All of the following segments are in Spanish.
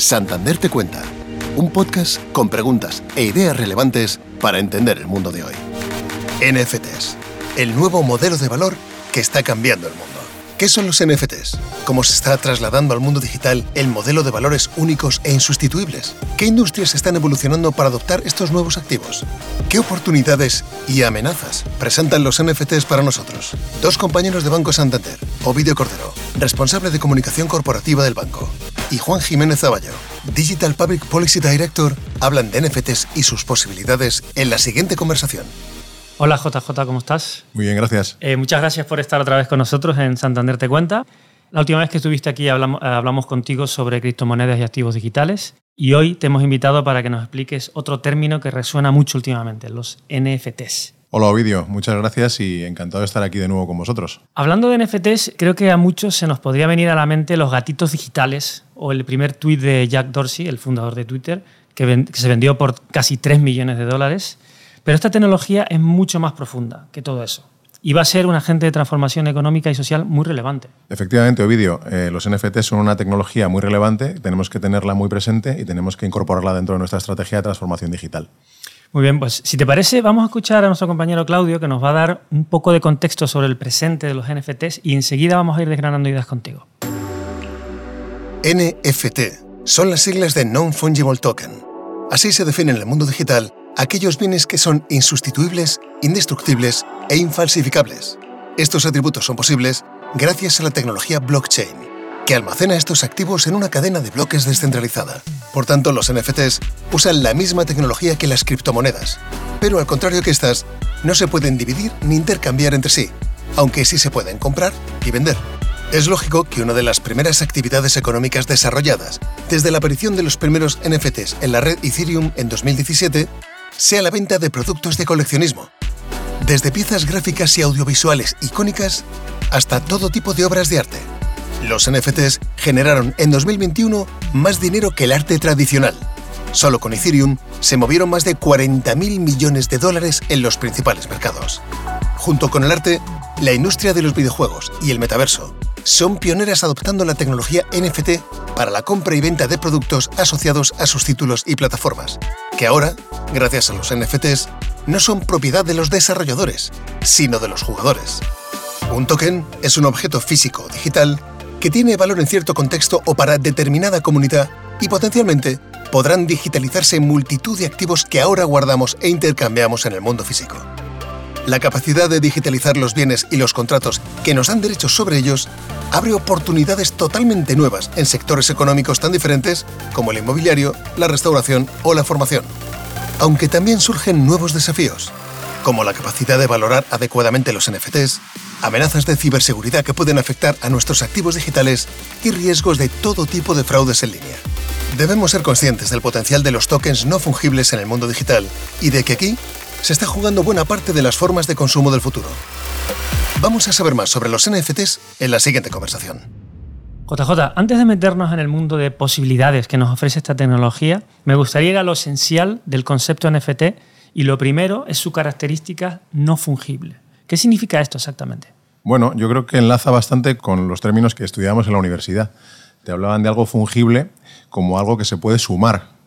Santander te cuenta, un podcast con preguntas e ideas relevantes para entender el mundo de hoy. NFTs, el nuevo modelo de valor que está cambiando el mundo. ¿Qué son los NFTs? ¿Cómo se está trasladando al mundo digital el modelo de valores únicos e insustituibles? ¿Qué industrias están evolucionando para adoptar estos nuevos activos? ¿Qué oportunidades y amenazas presentan los NFTs para nosotros? Dos compañeros de Banco Santander, Ovidio Cordero, responsable de comunicación corporativa del banco, y Juan Jiménez Zaballo, Digital Public Policy Director, hablan de NFTs y sus posibilidades en la siguiente conversación. Hola JJ, ¿cómo estás? Muy bien, gracias. Eh, muchas gracias por estar otra vez con nosotros en Santander Te Cuenta. La última vez que estuviste aquí hablamos, hablamos contigo sobre criptomonedas y activos digitales y hoy te hemos invitado para que nos expliques otro término que resuena mucho últimamente, los NFTs. Hola Ovidio, muchas gracias y encantado de estar aquí de nuevo con vosotros. Hablando de NFTs, creo que a muchos se nos podría venir a la mente los gatitos digitales o el primer tuit de Jack Dorsey, el fundador de Twitter, que, que se vendió por casi 3 millones de dólares pero esta tecnología es mucho más profunda que todo eso. Y va a ser un agente de transformación económica y social muy relevante. Efectivamente, Ovidio, eh, los NFT son una tecnología muy relevante, tenemos que tenerla muy presente y tenemos que incorporarla dentro de nuestra estrategia de transformación digital. Muy bien, pues si te parece, vamos a escuchar a nuestro compañero Claudio que nos va a dar un poco de contexto sobre el presente de los NFTs y enseguida vamos a ir desgranando ideas contigo. NFT son las siglas de Non-Fungible Token. Así se define en el mundo digital aquellos bienes que son insustituibles, indestructibles e infalsificables. Estos atributos son posibles gracias a la tecnología blockchain, que almacena estos activos en una cadena de bloques descentralizada. Por tanto, los NFTs usan la misma tecnología que las criptomonedas, pero al contrario que estas, no se pueden dividir ni intercambiar entre sí, aunque sí se pueden comprar y vender. Es lógico que una de las primeras actividades económicas desarrolladas desde la aparición de los primeros NFTs en la red Ethereum en 2017 sea la venta de productos de coleccionismo, desde piezas gráficas y audiovisuales icónicas hasta todo tipo de obras de arte. Los NFTs generaron en 2021 más dinero que el arte tradicional. Solo con Ethereum se movieron más de 40.000 millones de dólares en los principales mercados. Junto con el arte, la industria de los videojuegos y el metaverso son pioneras adoptando la tecnología NFT para la compra y venta de productos asociados a sus títulos y plataformas, que ahora, gracias a los NFTs, no son propiedad de los desarrolladores, sino de los jugadores. Un token es un objeto físico o digital que tiene valor en cierto contexto o para determinada comunidad y potencialmente podrán digitalizarse multitud de activos que ahora guardamos e intercambiamos en el mundo físico. La capacidad de digitalizar los bienes y los contratos que nos dan derechos sobre ellos abre oportunidades totalmente nuevas en sectores económicos tan diferentes como el inmobiliario, la restauración o la formación. Aunque también surgen nuevos desafíos, como la capacidad de valorar adecuadamente los NFTs, amenazas de ciberseguridad que pueden afectar a nuestros activos digitales y riesgos de todo tipo de fraudes en línea. Debemos ser conscientes del potencial de los tokens no fungibles en el mundo digital y de que aquí se está jugando buena parte de las formas de consumo del futuro. Vamos a saber más sobre los NFTs en la siguiente conversación. JJ, antes de meternos en el mundo de posibilidades que nos ofrece esta tecnología, me gustaría ir a lo esencial del concepto NFT y lo primero es su característica no fungible. ¿Qué significa esto exactamente? Bueno, yo creo que enlaza bastante con los términos que estudiamos en la universidad. Te hablaban de algo fungible como algo que se puede sumar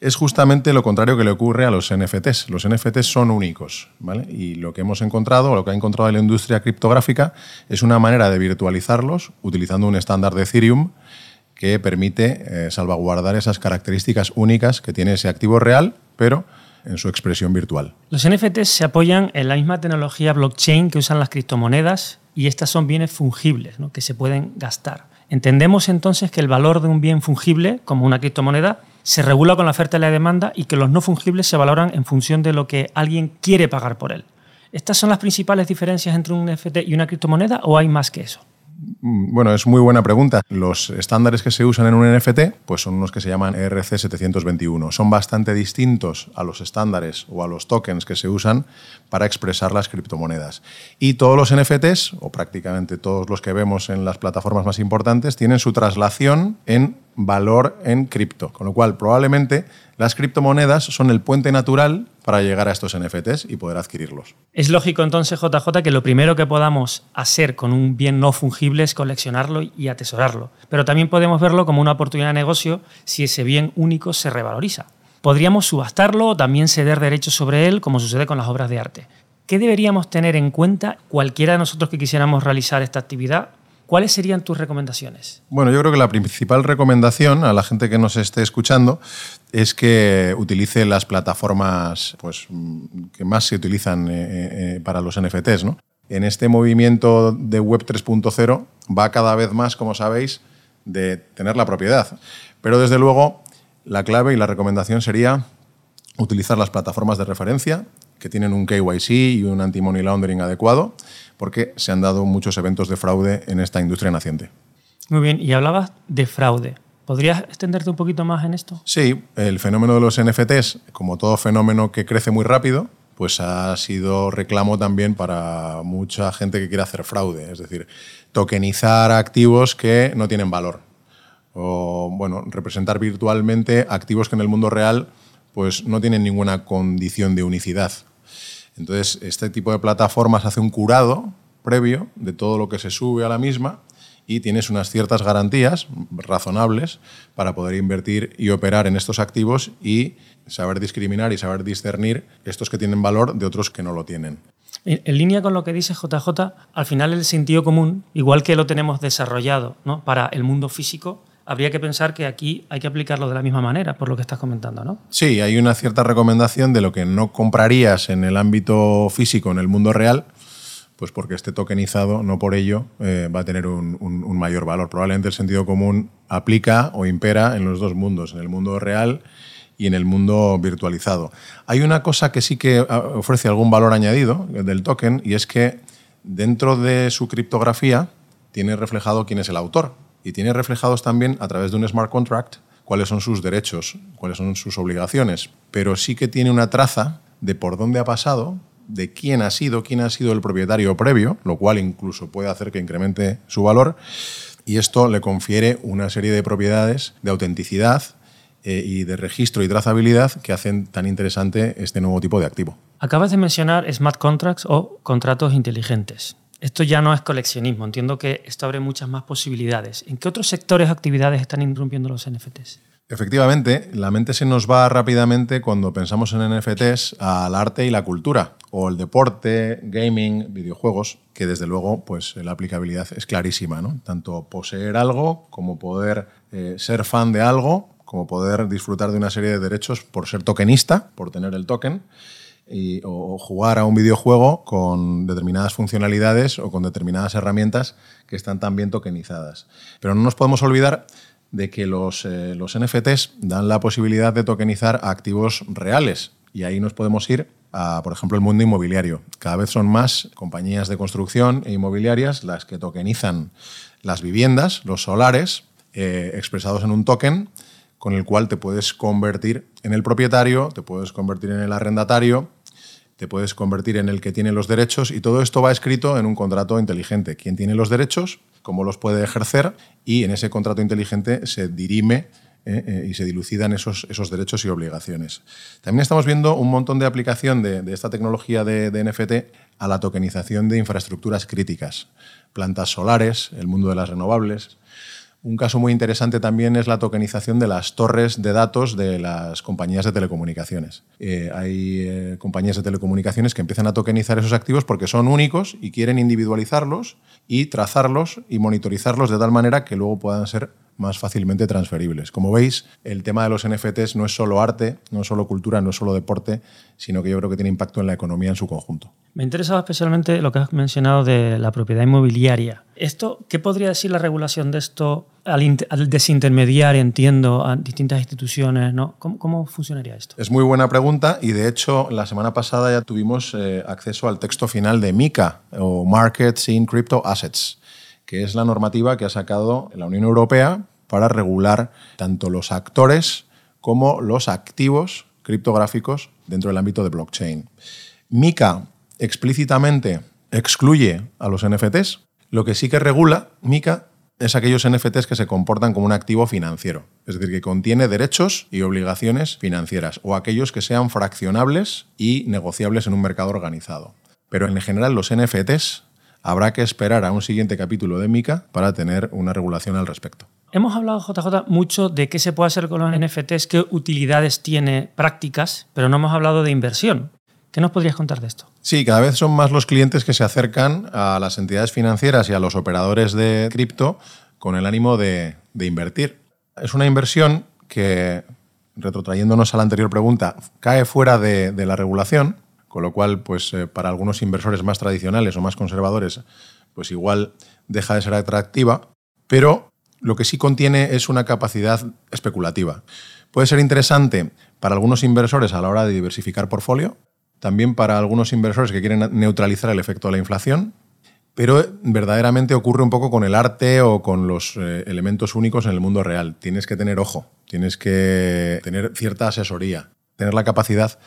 es justamente lo contrario que le ocurre a los NFTs. Los NFTs son únicos, ¿vale? Y lo que hemos encontrado, lo que ha encontrado la industria criptográfica, es una manera de virtualizarlos utilizando un estándar de Ethereum que permite eh, salvaguardar esas características únicas que tiene ese activo real, pero en su expresión virtual. Los NFTs se apoyan en la misma tecnología blockchain que usan las criptomonedas y estas son bienes fungibles, que se pueden gastar. Entendemos entonces que el valor de un bien fungible, como una criptomoneda, se regula con la oferta y la demanda y que los no fungibles se valoran en función de lo que alguien quiere pagar por él. ¿Estas son las principales diferencias entre un NFT y una criptomoneda o hay más que eso? Mm, bueno, es muy buena pregunta. Los estándares que se usan en un NFT pues son unos que se llaman ERC 721. Son bastante distintos a los estándares o a los tokens que se usan para expresar las criptomonedas. Y todos los NFTs, o prácticamente todos los que vemos en las plataformas más importantes, tienen su traslación en valor en cripto. Con lo cual, probablemente las criptomonedas son el puente natural para llegar a estos NFTs y poder adquirirlos. Es lógico entonces, JJ, que lo primero que podamos hacer con un bien no fungible es coleccionarlo y atesorarlo. Pero también podemos verlo como una oportunidad de negocio si ese bien único se revaloriza. Podríamos subastarlo o también ceder derechos sobre él, como sucede con las obras de arte. ¿Qué deberíamos tener en cuenta cualquiera de nosotros que quisiéramos realizar esta actividad ¿Cuáles serían tus recomendaciones? Bueno, yo creo que la principal recomendación a la gente que nos esté escuchando es que utilice las plataformas pues, que más se utilizan eh, eh, para los NFTs. ¿no? En este movimiento de Web 3.0 va cada vez más, como sabéis, de tener la propiedad. Pero desde luego, la clave y la recomendación sería utilizar las plataformas de referencia que tienen un KYC y un anti-money laundering adecuado porque se han dado muchos eventos de fraude en esta industria naciente. Muy bien, y hablabas de fraude. ¿Podrías extenderte un poquito más en esto? Sí, el fenómeno de los NFTs, como todo fenómeno que crece muy rápido, pues ha sido reclamo también para mucha gente que quiere hacer fraude, es decir, tokenizar activos que no tienen valor o bueno, representar virtualmente activos que en el mundo real pues no tienen ninguna condición de unicidad. Entonces, este tipo de plataformas hace un curado previo de todo lo que se sube a la misma y tienes unas ciertas garantías razonables para poder invertir y operar en estos activos y saber discriminar y saber discernir estos que tienen valor de otros que no lo tienen. En, línea con lo que dice JJ, al final el sentido común, igual que lo tenemos desarrollado ¿no? para el mundo físico, habría que pensar que aquí hay que aplicarlo de la misma manera, por lo que estás comentando, ¿no? Sí, hay una cierta recomendación de lo que no comprarías en el ámbito físico, en el mundo real, pues porque esté tokenizado, no por ello eh, va a tener un, mayor valor. Probablemente el sentido común aplica o impera en los dos mundos, en el mundo real y en el mundo virtualizado. Hay una cosa que sí que ah, ofrece algún valor añadido del token y es que dentro de su criptografía tiene reflejado quién es el autor y tiene reflejados también a través de un smart contract cuáles son sus derechos, cuáles son sus obligaciones, pero sí que tiene una traza de por dónde ha pasado, de quién ha sido, quién ha sido el propietario previo, lo cual incluso puede hacer que incremente su valor, y esto le confiere una serie de propiedades de autenticidad eh, y de registro y trazabilidad que hacen tan interesante este nuevo tipo de activo. Acabas de mencionar smart contracts o contratos inteligentes. Esto ya no es coleccionismo, entiendo que esto abre muchas más posibilidades. ¿En qué otros sectores o actividades están irrumpiendo los NFTs? Efectivamente, la mente se nos va rápidamente cuando pensamos en NFTs al arte y la cultura, o el deporte, gaming, videojuegos, que desde luego pues, la aplicabilidad es clarísima. ¿no? Tanto poseer algo como poder eh, ser fan de algo, como poder disfrutar de una serie de derechos por ser tokenista, por tener el token o jugar a un videojuego con determinadas funcionalidades o con determinadas herramientas que están también tokenizadas. Pero no nos podemos olvidar de que los, eh, los NFTs dan la posibilidad de tokenizar activos reales y ahí nos podemos ir a, por ejemplo, el mundo inmobiliario. Cada vez son más compañías de construcción e inmobiliarias las que tokenizan las viviendas, los solares, eh, expresados en un token con el cual te puedes convertir en el propietario, te puedes convertir en el arrendatario te puedes convertir en el que tiene los derechos y todo esto va escrito en un contrato inteligente. ¿Quién tiene los derechos? ¿Cómo los puede ejercer? Y en ese contrato inteligente se dirime eh, eh, y se dilucidan esos, esos derechos y obligaciones. También estamos viendo un montón de aplicación de, esta tecnología de, de, NFT a la tokenización de infraestructuras críticas, plantas solares, el mundo de las renovables. Un caso muy interesante también es la tokenización de las torres de datos de las compañías de telecomunicaciones. Eh, hay eh, compañías de telecomunicaciones que empiezan a tokenizar esos activos porque son únicos y quieren individualizarlos y trazarlos y monitorizarlos de tal manera que luego puedan ser más fácilmente transferibles. Como veis, el tema de los NFTs no es solo arte, no es solo cultura, no es solo deporte, sino que yo creo que tiene impacto en la economía en su conjunto. Me interesaba especialmente lo que has mencionado de la propiedad inmobiliaria. Esto, ¿Qué podría decir la regulación de esto al, desintermediar, entiendo, a distintas instituciones? ¿no? ¿Cómo, funcionaría esto? Es muy buena pregunta y de hecho la semana pasada ya tuvimos eh, acceso al texto final de MICA o Markets in Crypto Assets que es la normativa que ha sacado la Unión Europea para regular tanto los actores como los activos criptográficos dentro del ámbito de blockchain. MICA explícitamente excluye a los NFTs. Lo que sí que regula MICA es aquellos NFTs que se comportan como un activo financiero, es decir, que contiene derechos y obligaciones financieras, o aquellos que sean fraccionables y negociables en un mercado organizado. Pero en general los NFTs habrá que esperar a un siguiente capítulo de MICA para tener una regulación al respecto. Hemos hablado, JJ, mucho de qué se puede hacer con los NFTs, qué utilidades tiene prácticas, pero no hemos hablado de inversión. ¿Qué nos podrías contar de esto? Sí, cada vez son más los clientes que se acercan a las entidades financieras y a los operadores de cripto con el ánimo de, invertir. Es una inversión que, retrotrayéndonos a la anterior pregunta, cae fuera de, la regulación, con lo cual, pues eh, para algunos inversores más tradicionales o más conservadores, pues igual deja de ser atractiva, pero lo que sí contiene es una capacidad especulativa. Puede ser interesante para algunos inversores a la hora de diversificar portfolio, también para algunos inversores que quieren neutralizar el efecto de la inflación, pero verdaderamente ocurre un poco con el arte o con los eh, elementos únicos en el mundo real. Tienes que tener ojo, tienes que tener cierta asesoría, tener la capacidad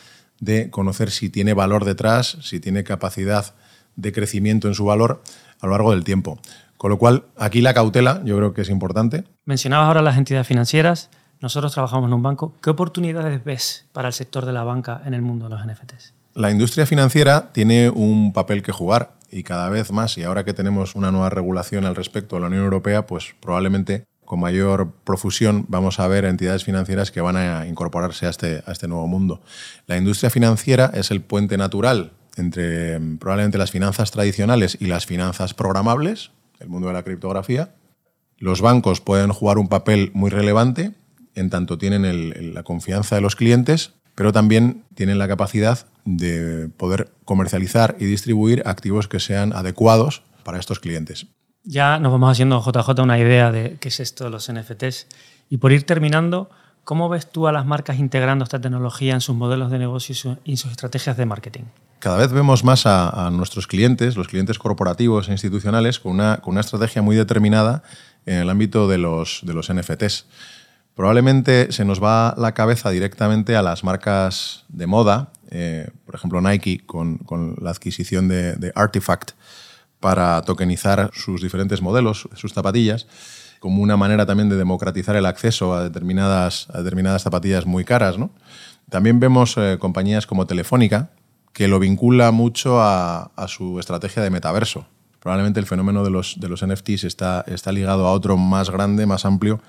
de conocer si tiene valor detrás, si tiene capacidad de crecimiento en su valor a lo largo del tiempo. Con lo cual, aquí la cautela yo creo que es importante. Mencionabas ahora las entidades financieras. Nosotros trabajamos en un banco. ¿Qué oportunidades ves para el sector de la banca en el mundo de los NFTs? La industria financiera tiene un papel que jugar y cada vez más, y ahora que tenemos una nueva regulación al respecto de la Unión Europea, pues probablemente con mayor profusión vamos a ver entidades financieras que van a incorporarse a este, este nuevo mundo. La industria financiera es el puente natural entre probablemente las finanzas tradicionales y las finanzas programables, el mundo de la criptografía. Los bancos pueden jugar un papel muy relevante en tanto tienen la confianza de los clientes pero también tienen la capacidad de poder comercializar y distribuir activos que sean adecuados para estos clientes. Ya nos vamos haciendo JJ una idea de qué es esto de los NFTs. Y por ir terminando, ¿cómo ves tú a las marcas integrando esta tecnología en sus modelos de negocio y sus estrategias de marketing? Cada vez vemos más a, nuestros clientes, los clientes corporativos e institucionales, con una, con una estrategia muy determinada en el ámbito de los, de los NFTs. Probablemente se nos va la cabeza directamente a las marcas de moda, eh, por ejemplo Nike con, la adquisición de, Artifact para tokenizar sus diferentes modelos, sus zapatillas, como una manera también de democratizar el acceso a determinadas, determinadas zapatillas muy caras. También vemos eh, compañías como Telefónica, que lo vincula mucho a, su estrategia de metaverso. Probablemente el fenómeno de los, de los NFTs está, está ligado a otro más grande, más amplio,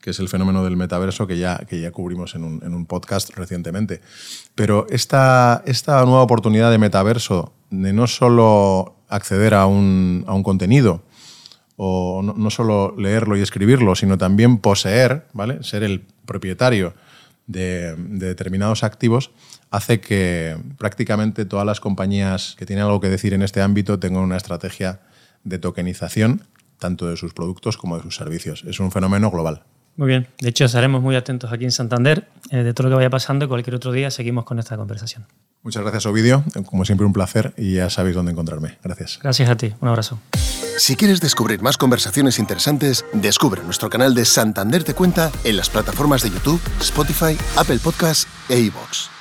que es el fenómeno del metaverso que ya, que ya cubrimos en un, podcast recientemente. Pero esta, esta nueva oportunidad de metaverso, de no solo acceder a un, contenido, o no, solo leerlo y escribirlo, sino también poseer, ¿vale? ser el propietario de, determinados activos, hace que prácticamente todas las compañías que tienen algo que decir en este ámbito tengan una estrategia de tokenización, tanto de sus productos como de sus servicios. Es un fenómeno global. Muy bien. De hecho, estaremos muy atentos aquí en Santander eh, de todo lo que vaya pasando y cualquier otro día seguimos con esta conversación. Muchas gracias, Ovidio. Como siempre, un placer y ya sabéis dónde encontrarme. Gracias. Gracias a ti. Un abrazo. Si quieres descubrir más conversaciones interesantes, descubre nuestro canal de Santander Te Cuenta en las plataformas de YouTube, Spotify, Apple Podcasts e iVoox.